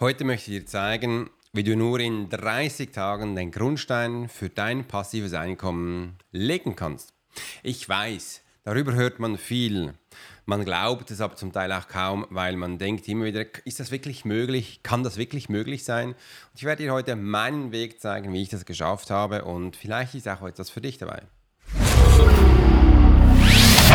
Heute möchte ich dir zeigen, wie du nur in 30 Tagen den Grundstein für dein passives Einkommen legen kannst. Ich weiß, darüber hört man viel. Man glaubt es aber zum Teil auch kaum, weil man denkt immer wieder, ist das wirklich möglich? Kann das wirklich möglich sein? Und ich werde dir heute meinen Weg zeigen, wie ich das geschafft habe und vielleicht ist auch etwas für dich dabei.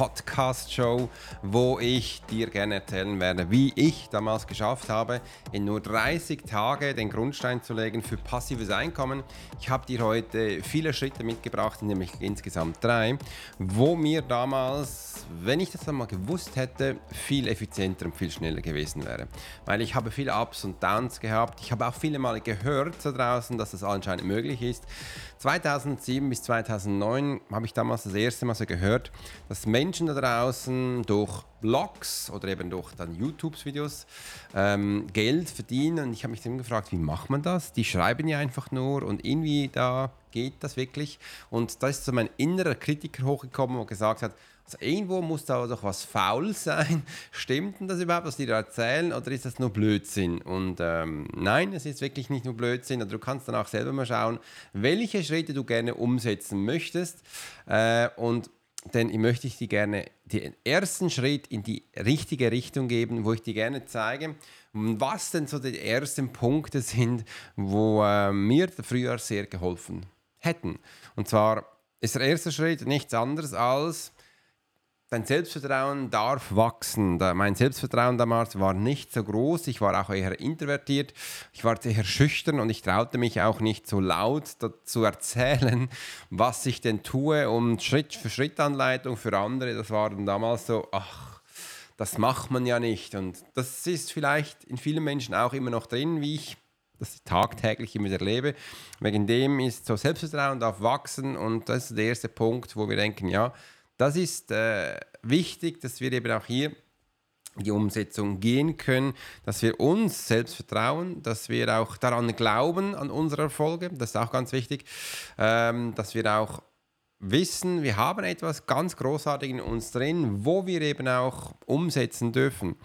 Podcast-Show, wo ich dir gerne erzählen werde, wie ich damals geschafft habe, in nur 30 Tagen den Grundstein zu legen für passives Einkommen. Ich habe dir heute viele Schritte mitgebracht, nämlich insgesamt drei, wo mir damals, wenn ich das einmal gewusst hätte, viel effizienter und viel schneller gewesen wäre. Weil ich habe viele Ups und Downs gehabt. Ich habe auch viele Mal gehört da draußen, dass das anscheinend möglich ist. 2007 bis 2009 habe ich damals das erste Mal so gehört, dass Menschen da draußen durch Blogs oder eben durch dann YouTube-Videos ähm, Geld verdienen. Und ich habe mich dann gefragt, wie macht man das? Die schreiben ja einfach nur und irgendwie da geht das wirklich. Und da ist so mein innerer Kritiker hochgekommen und gesagt hat, also irgendwo muss da doch was faul sein. Stimmt denn das überhaupt, was die da erzählen, oder ist das nur Blödsinn? Und ähm, nein, es ist wirklich nicht nur Blödsinn. Also du kannst dann auch selber mal schauen, welche Schritte du gerne umsetzen möchtest. Äh, und denn ich möchte ich dir gerne den ersten Schritt in die richtige Richtung geben, wo ich dir gerne zeige, was denn so die ersten Punkte sind, wo äh, mir früher sehr geholfen hätten. Und zwar ist der erste Schritt nichts anderes als Dein Selbstvertrauen darf wachsen. Mein Selbstvertrauen damals war nicht so groß. Ich war auch eher introvertiert. Ich war eher schüchtern und ich traute mich auch nicht so laut zu erzählen, was ich denn tue. Und Schritt für Schritt Anleitung für andere, das war dann damals so, ach, das macht man ja nicht. Und das ist vielleicht in vielen Menschen auch immer noch drin, wie ich das tagtäglich immer erlebe. Wegen dem ist so Selbstvertrauen darf wachsen und das ist der erste Punkt, wo wir denken, ja, das ist äh, wichtig, dass wir eben auch hier die Umsetzung gehen können, dass wir uns selbst vertrauen, dass wir auch daran glauben, an unsere Erfolge, das ist auch ganz wichtig, ähm, dass wir auch wissen, wir haben etwas ganz Großartiges in uns drin, wo wir eben auch umsetzen dürfen.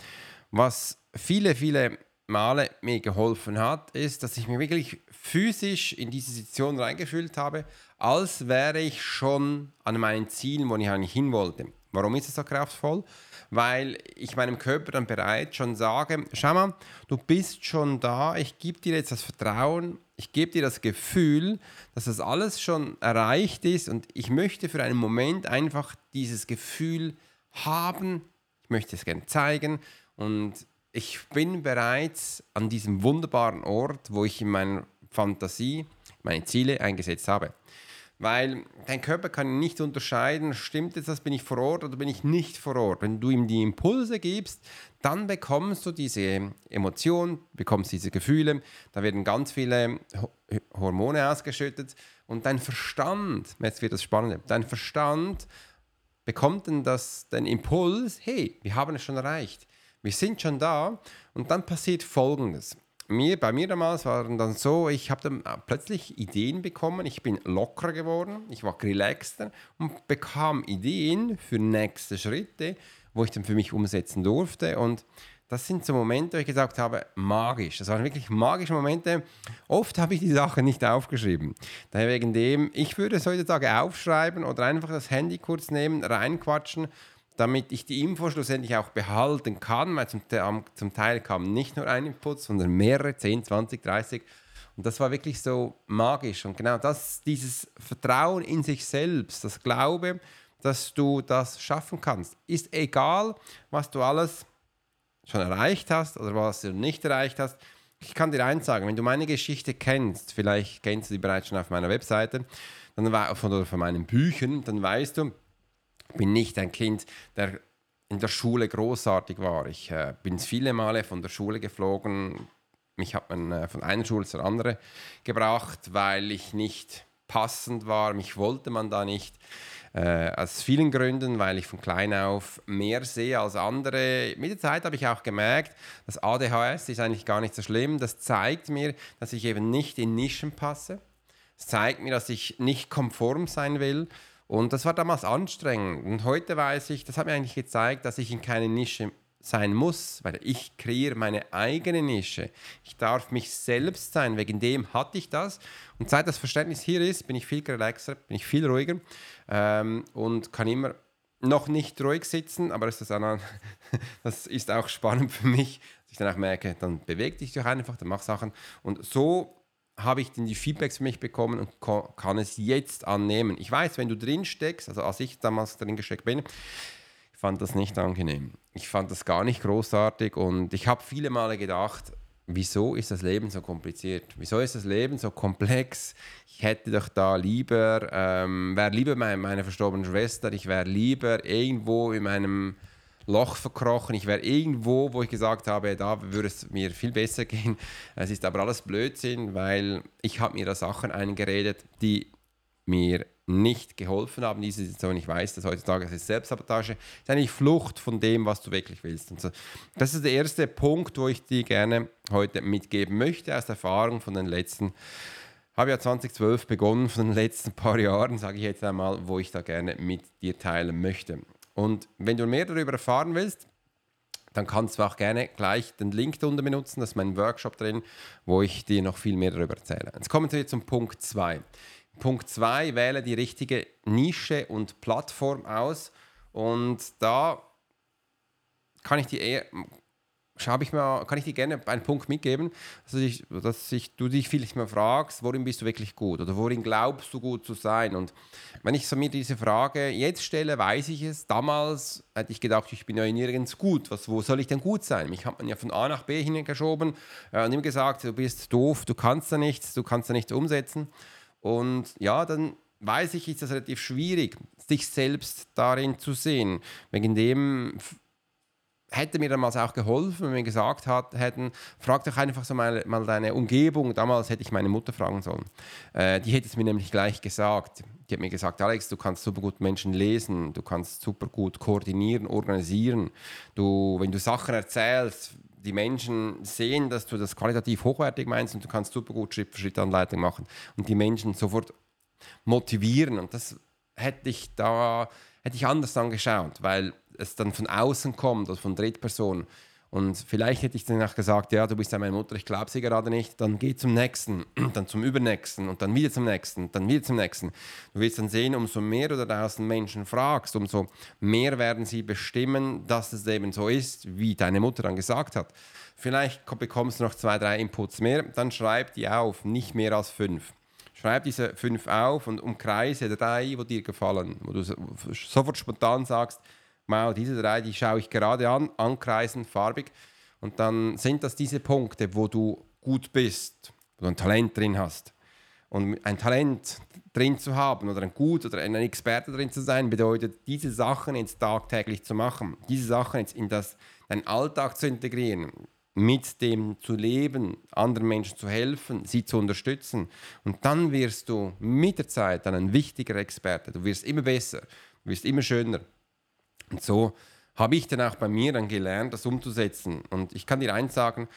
Was viele, viele Male mir geholfen hat, ist, dass ich mich wirklich physisch in diese Situation reingefühlt habe, als wäre ich schon an meinen Zielen, wo ich eigentlich hin wollte. Warum ist es so kraftvoll? Weil ich meinem Körper dann bereits schon sage, schau mal, du bist schon da, ich gebe dir jetzt das Vertrauen, ich gebe dir das Gefühl, dass das alles schon erreicht ist und ich möchte für einen Moment einfach dieses Gefühl haben, ich möchte es gerne zeigen und ich bin bereits an diesem wunderbaren Ort, wo ich in meiner Fantasie meine Ziele eingesetzt habe. Weil dein Körper kann nicht unterscheiden, stimmt jetzt das, bin ich vor Ort oder bin ich nicht vor Ort. Wenn du ihm die Impulse gibst, dann bekommst du diese Emotionen, bekommst diese Gefühle, da werden ganz viele Hormone ausgeschüttet und dein Verstand, jetzt wird das Spannende, dein Verstand bekommt dann das, den Impuls, hey, wir haben es schon erreicht. Wir sind schon da und dann passiert Folgendes. Mir, bei mir damals war dann so, ich habe dann plötzlich Ideen bekommen, ich bin lockerer geworden, ich war relaxter und bekam Ideen für nächste Schritte, wo ich dann für mich umsetzen durfte und das sind so Momente, wo ich gesagt habe, magisch. Das waren wirklich magische Momente. Oft habe ich die Sachen nicht aufgeschrieben. Daher wegen dem, ich würde es heutzutage aufschreiben oder einfach das Handy kurz nehmen, reinquatschen damit ich die Info schlussendlich auch behalten kann, weil zum, zum Teil kam nicht nur ein Input, sondern mehrere, 10, 20, 30. Und das war wirklich so magisch. Und genau das, dieses Vertrauen in sich selbst, das Glaube, dass du das schaffen kannst. Ist egal, was du alles schon erreicht hast oder was du nicht erreicht hast. Ich kann dir eins sagen, wenn du meine Geschichte kennst, vielleicht kennst du die bereits schon auf meiner Webseite, dann oder von meinen Büchern, dann weißt du, ich bin nicht ein Kind, der in der Schule großartig war. Ich äh, bin viele Male von der Schule geflogen. Mich hat man äh, von einer Schule zur anderen gebracht, weil ich nicht passend war. Mich wollte man da nicht. Äh, aus vielen Gründen, weil ich von klein auf mehr sehe als andere. Mit der Zeit habe ich auch gemerkt, dass ADHS ist eigentlich gar nicht so schlimm. Das zeigt mir, dass ich eben nicht in Nischen passe. Es zeigt mir, dass ich nicht konform sein will. Und das war damals anstrengend. Und heute weiß ich, das hat mir eigentlich gezeigt, dass ich in keine Nische sein muss, weil ich kreiere meine eigene Nische. Ich darf mich selbst sein, wegen dem hatte ich das. Und seit das Verständnis hier ist, bin ich viel relaxer, bin ich viel ruhiger ähm, und kann immer noch nicht ruhig sitzen, aber ist das, auch, das ist auch spannend für mich, dass ich danach merke, dann beweg dich doch einfach, dann mach Sachen. Und so habe ich dann die Feedbacks für mich bekommen und kann es jetzt annehmen. Ich weiß, wenn du drin steckst, also als ich damals drin gesteckt bin, ich fand das nicht angenehm. Ich fand das gar nicht großartig und ich habe viele Male gedacht, wieso ist das Leben so kompliziert? Wieso ist das Leben so komplex? Ich hätte doch da lieber, ähm, wäre lieber meine, meine verstorbene Schwester, ich wäre lieber irgendwo in meinem Loch verkrochen, ich wäre irgendwo, wo ich gesagt habe, da würde es mir viel besser gehen. Es ist aber alles Blödsinn, weil ich habe mir da Sachen eingeredet, die mir nicht geholfen haben, diese Situation. Ich weiß, dass heutzutage ist Selbstsabotage, ist eigentlich Flucht von dem, was du wirklich willst. Und so. Das ist der erste Punkt, wo ich dir gerne heute mitgeben möchte, aus der Erfahrung von den letzten, habe ja 2012 begonnen, von den letzten paar Jahren, sage ich jetzt einmal, wo ich da gerne mit dir teilen möchte. Und wenn du mehr darüber erfahren willst, dann kannst du auch gerne gleich den Link darunter benutzen, das ist mein Workshop drin, wo ich dir noch viel mehr darüber erzähle. Jetzt kommen wir zum Punkt 2. Punkt 2, wähle die richtige Nische und Plattform aus. Und da kann ich dir eher, habe ich mal, kann ich dir gerne einen Punkt mitgeben, dass, ich, dass ich, du dich vielleicht mal fragst, worin bist du wirklich gut oder worin glaubst du gut zu sein? Und wenn ich so mir diese Frage jetzt stelle, weiß ich es. Damals hätte ich gedacht, ich bin ja nirgends gut. Was, wo soll ich denn gut sein? Mich hat man ja von A nach B hingeschoben äh, und ihm gesagt, du bist doof, du kannst da nichts, du kannst da nichts umsetzen. Und ja, dann weiß ich, ist das relativ schwierig, sich selbst darin zu sehen. Wegen dem hätte mir damals auch geholfen, wenn wir gesagt hat, hätten, frag doch einfach so mal, mal deine Umgebung. Damals hätte ich meine Mutter fragen sollen. Äh, die hätte es mir nämlich gleich gesagt. Die hat mir gesagt, Alex, du kannst super gut Menschen lesen, du kannst super gut koordinieren, organisieren. Du, wenn du Sachen erzählst, die Menschen sehen, dass du das qualitativ hochwertig meinst und du kannst super gut Schritt-für-Schritt-Anleitung machen und die Menschen sofort motivieren. Und das hätte ich da hätte ich anders angeschaut, weil es dann von außen kommt oder von Drittpersonen. Und vielleicht hätte ich dann auch gesagt, ja, du bist ja meine Mutter, ich glaube sie gerade nicht. Dann geh zum nächsten, dann zum übernächsten und dann wieder zum nächsten, dann wieder zum nächsten. Du wirst dann sehen, umso mehr du da draußen Menschen fragst, umso mehr werden sie bestimmen, dass es eben so ist, wie deine Mutter dann gesagt hat. Vielleicht bekommst du noch zwei, drei Inputs mehr, dann schreib die auf, nicht mehr als fünf. Schreib diese fünf auf und umkreise drei, die dir gefallen, wo du sofort spontan sagst, wow, diese drei, die schaue ich gerade an, ankreisen, farbig. Und dann sind das diese Punkte, wo du gut bist, wo du ein Talent drin hast. Und ein Talent drin zu haben oder ein Gut oder ein Experte drin zu sein, bedeutet, diese Sachen ins tagtäglich zu machen, diese Sachen jetzt in das, deinen Alltag zu integrieren, mit dem zu leben, anderen Menschen zu helfen, sie zu unterstützen. Und dann wirst du mit der Zeit dann ein wichtiger Experte. Du wirst immer besser, du wirst immer schöner. Und so habe ich dann auch bei mir dann gelernt, das umzusetzen. Und ich kann dir eins sagen,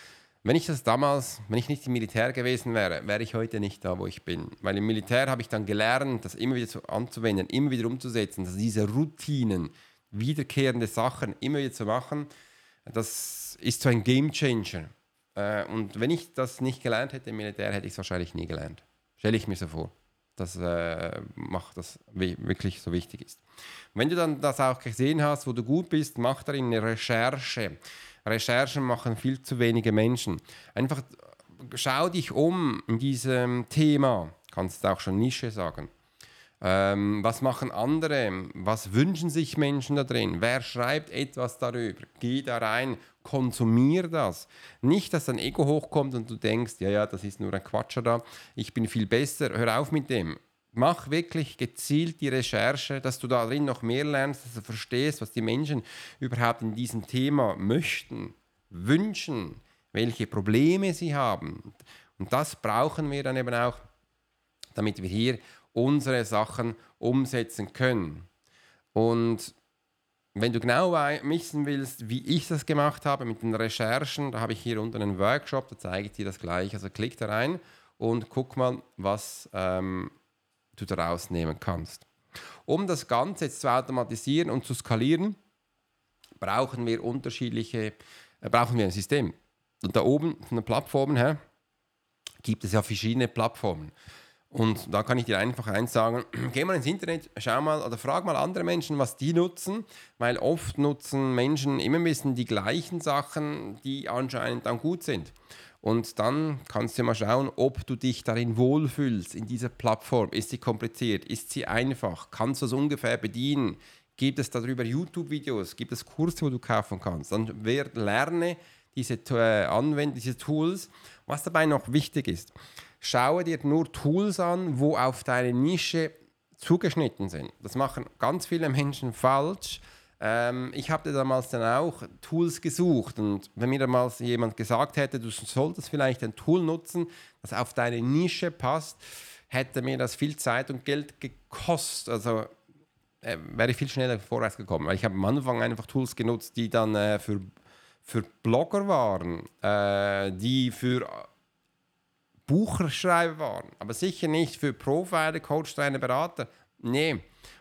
wenn ich das damals, wenn ich nicht im Militär gewesen wäre, wäre ich heute nicht da, wo ich bin. Weil im Militär habe ich dann gelernt, das immer wieder anzuwenden, immer wieder umzusetzen, dass diese Routinen, wiederkehrende Sachen immer wieder zu machen, das ist so ein Game Changer. Äh, und wenn ich das nicht gelernt hätte im Militär, hätte ich es wahrscheinlich nie gelernt. Stelle ich mir so vor das äh, macht das wirklich so wichtig ist. Wenn du dann das auch gesehen hast, wo du gut bist, mach darin eine Recherche. Recherchen machen viel zu wenige Menschen. Einfach schau dich um in diesem Thema. Kannst du auch schon Nische sagen. Ähm, was machen andere? Was wünschen sich Menschen da drin? Wer schreibt etwas darüber? Geh da rein, konsumier das. Nicht, dass dein Ego hochkommt und du denkst, ja, ja, das ist nur ein Quatscher da, ich bin viel besser, hör auf mit dem. Mach wirklich gezielt die Recherche, dass du darin noch mehr lernst, dass du verstehst, was die Menschen überhaupt in diesem Thema möchten, wünschen, welche Probleme sie haben. Und das brauchen wir dann eben auch, damit wir hier unsere Sachen umsetzen können. Und wenn du genau wissen willst, wie ich das gemacht habe mit den Recherchen, da habe ich hier unten einen Workshop, da zeige ich dir das gleich. Also klick da rein und guck mal, was ähm, du daraus nehmen kannst. Um das Ganze jetzt zu automatisieren und zu skalieren, brauchen wir unterschiedliche, äh, brauchen wir ein System. Und da oben von den Plattformen her gibt es ja verschiedene Plattformen. Und da kann ich dir einfach eins sagen, geh mal ins Internet, schau mal oder frag mal andere Menschen, was die nutzen, weil oft nutzen Menschen immer ein bisschen die gleichen Sachen, die anscheinend dann gut sind. Und dann kannst du mal schauen, ob du dich darin wohlfühlst, in dieser Plattform. Ist sie kompliziert? Ist sie einfach? Kannst du es ungefähr bedienen? Gibt es darüber YouTube-Videos? Gibt es Kurse, wo du kaufen kannst? Dann lerne diese, äh, anwenden, diese Tools. Was dabei noch wichtig ist, schaue dir nur Tools an, wo auf deine Nische zugeschnitten sind. Das machen ganz viele Menschen falsch. Ähm, ich habe damals dann auch Tools gesucht und wenn mir damals jemand gesagt hätte, du solltest vielleicht ein Tool nutzen, das auf deine Nische passt, hätte mir das viel Zeit und Geld gekostet. Also äh, wäre ich viel schneller vorwärts gekommen, weil ich habe am Anfang einfach Tools genutzt, die dann äh, für, für Blogger waren, äh, die für Buchschreiber waren, aber sicher nicht für Profiler, Coach, Trainer, Berater. Nee.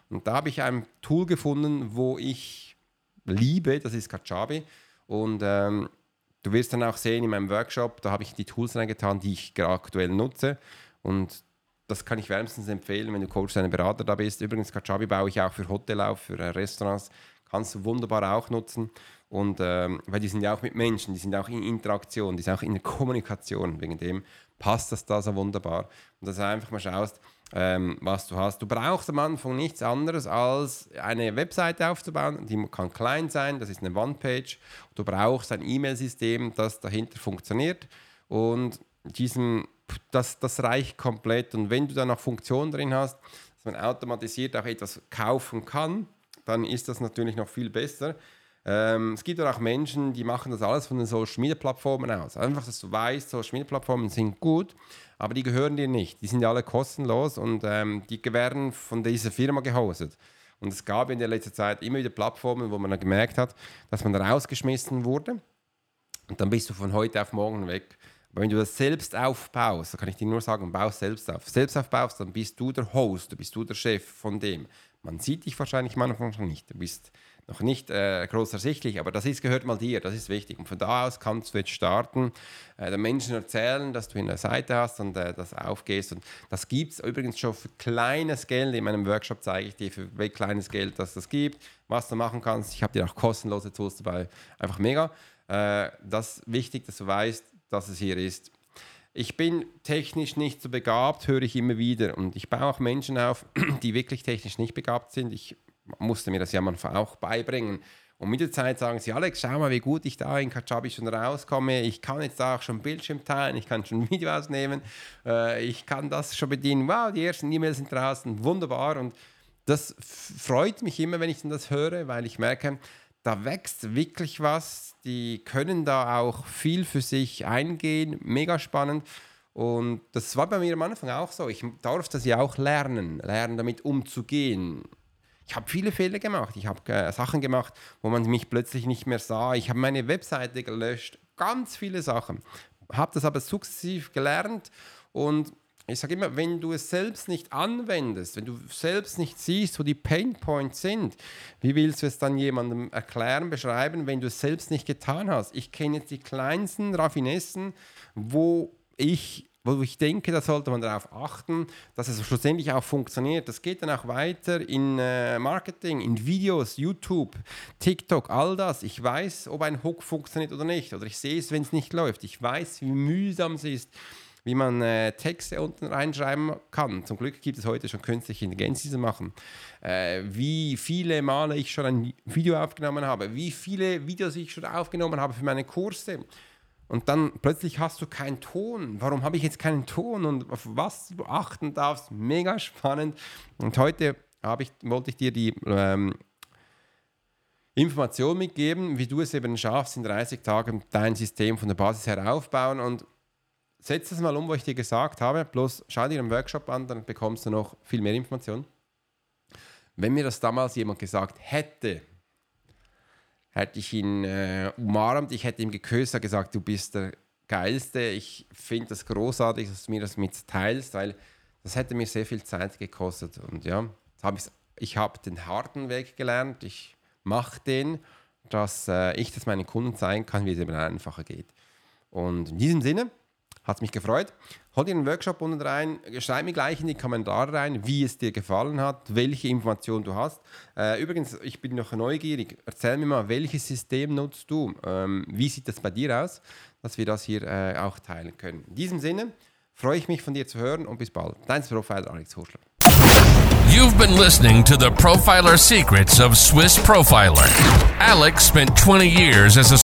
Und da habe ich ein Tool gefunden, wo ich liebe, das ist Kajabi. Und ähm, du wirst dann auch sehen in meinem Workshop, da habe ich die Tools reingetan, die ich aktuell nutze. Und das kann ich wärmstens empfehlen, wenn du Coach, Trainer, Berater da bist. Übrigens, Kajabi baue ich auch für Hotel auf, für äh, Restaurants. Kannst du wunderbar auch nutzen. Und ähm, weil die sind ja auch mit Menschen, die sind auch in Interaktion, die sind auch in der Kommunikation. Wegen dem passt das da so wunderbar. Und dass du einfach mal schaust, ähm, was du hast. Du brauchst am Anfang nichts anderes als eine Webseite aufzubauen. Die kann klein sein, das ist eine One-Page. Du brauchst ein E-Mail-System, das dahinter funktioniert. Und diesem, das, das reicht komplett. Und wenn du dann noch Funktionen drin hast, dass man automatisiert auch etwas kaufen kann, dann ist das natürlich noch viel besser. Ähm, es gibt auch Menschen, die machen das alles von den Social Media Plattformen aus. Einfach, dass du weißt, Social Media Plattformen sind gut, aber die gehören dir nicht. Die sind ja alle kostenlos und ähm, die werden von dieser Firma gehostet. Und es gab in der letzten Zeit immer wieder Plattformen, wo man dann gemerkt hat, dass man rausgeschmissen wurde. Und dann bist du von heute auf morgen weg. Aber wenn du das selbst aufbaust, dann kann ich dir nur sagen, bau es selbst auf. Selbst aufbaust, dann bist du der Host, bist du der Chef von dem. Man sieht dich wahrscheinlich manchmal noch nicht. Du bist noch nicht äh, groß ersichtlich, aber das ist, gehört mal dir, das ist wichtig. Und von da aus kannst du jetzt starten, äh, den Menschen erzählen, dass du eine Seite hast und äh, das aufgehst. Und das gibt es übrigens schon für kleines Geld. In meinem Workshop zeige ich dir, für kleines Geld dass das gibt, was du machen kannst. Ich habe dir auch kostenlose Tools dabei. Einfach mega. Äh, das ist wichtig, dass du weißt, dass es hier ist. Ich bin technisch nicht so begabt, höre ich immer wieder. Und ich baue auch Menschen auf, die wirklich technisch nicht begabt sind. Ich musste mir das ja manchmal auch beibringen. Und mit der Zeit sagen sie, Alex, schau mal, wie gut ich da in Kajabi schon rauskomme. Ich kann jetzt auch schon Bildschirm teilen, ich kann schon Video ausnehmen, äh, ich kann das schon bedienen. Wow, die ersten E-Mails sind draußen, wunderbar. Und das freut mich immer, wenn ich das höre, weil ich merke, da wächst wirklich was. Die können da auch viel für sich eingehen, mega spannend. Und das war bei mir am Anfang auch so. Ich darf das ja auch lernen, lernen damit umzugehen. Ich habe viele Fehler gemacht. Ich habe äh, Sachen gemacht, wo man mich plötzlich nicht mehr sah. Ich habe meine Webseite gelöscht. Ganz viele Sachen. Habe das aber sukzessiv gelernt und ich sage immer, wenn du es selbst nicht anwendest, wenn du selbst nicht siehst, wo die Pain Points sind, wie willst du es dann jemandem erklären, beschreiben, wenn du es selbst nicht getan hast? Ich kenne jetzt die kleinsten Raffinessen, wo ich wo ich denke, da sollte man darauf achten, dass es schlussendlich auch funktioniert. Das geht dann auch weiter in äh, Marketing, in Videos, YouTube, TikTok, all das. Ich weiß, ob ein Hook funktioniert oder nicht. Oder ich sehe es, wenn es nicht läuft. Ich weiß, wie mühsam es ist wie man äh, Texte unten reinschreiben kann. Zum Glück gibt es heute schon künstliche Intelligenz, die das machen. Äh, wie viele Male ich schon ein Video aufgenommen habe, wie viele Videos ich schon aufgenommen habe für meine Kurse. Und dann plötzlich hast du keinen Ton. Warum habe ich jetzt keinen Ton und auf was du achten darfst? Mega spannend. Und heute ich, wollte ich dir die ähm, Information mitgeben, wie du es eben schaffst, in 30 Tagen dein System von der Basis her aufbauen. Und setz es mal um, was ich dir gesagt habe. Bloß schau dir einen Workshop an, dann bekommst du noch viel mehr Informationen. Wenn mir das damals jemand gesagt hätte, hätte ich ihn äh, umarmt, ich hätte ihm geküsst, gesagt, du bist der Geilste. Ich finde das großartig, dass du mir das mitteilst, weil das hätte mir sehr viel Zeit gekostet. Und ja, hab ich habe den harten Weg gelernt. Ich mache den, dass äh, ich das meinen Kunden zeigen kann, wie es eben einfacher geht. Und in diesem Sinne, hat mich gefreut. Hol dir einen Workshop unten rein, schreib mir gleich in die Kommentare rein, wie es dir gefallen hat, welche Informationen du hast. Äh, übrigens, ich bin noch neugierig. Erzähl mir mal, welches System nutzt du? Ähm, wie sieht das bei dir aus, dass wir das hier äh, auch teilen können. In diesem Sinne freue ich mich von dir zu hören und bis bald. Dein Profiler Alex Horschler. You've been listening to the Profiler Secrets of Swiss Profiler. Alex spent 20 years as a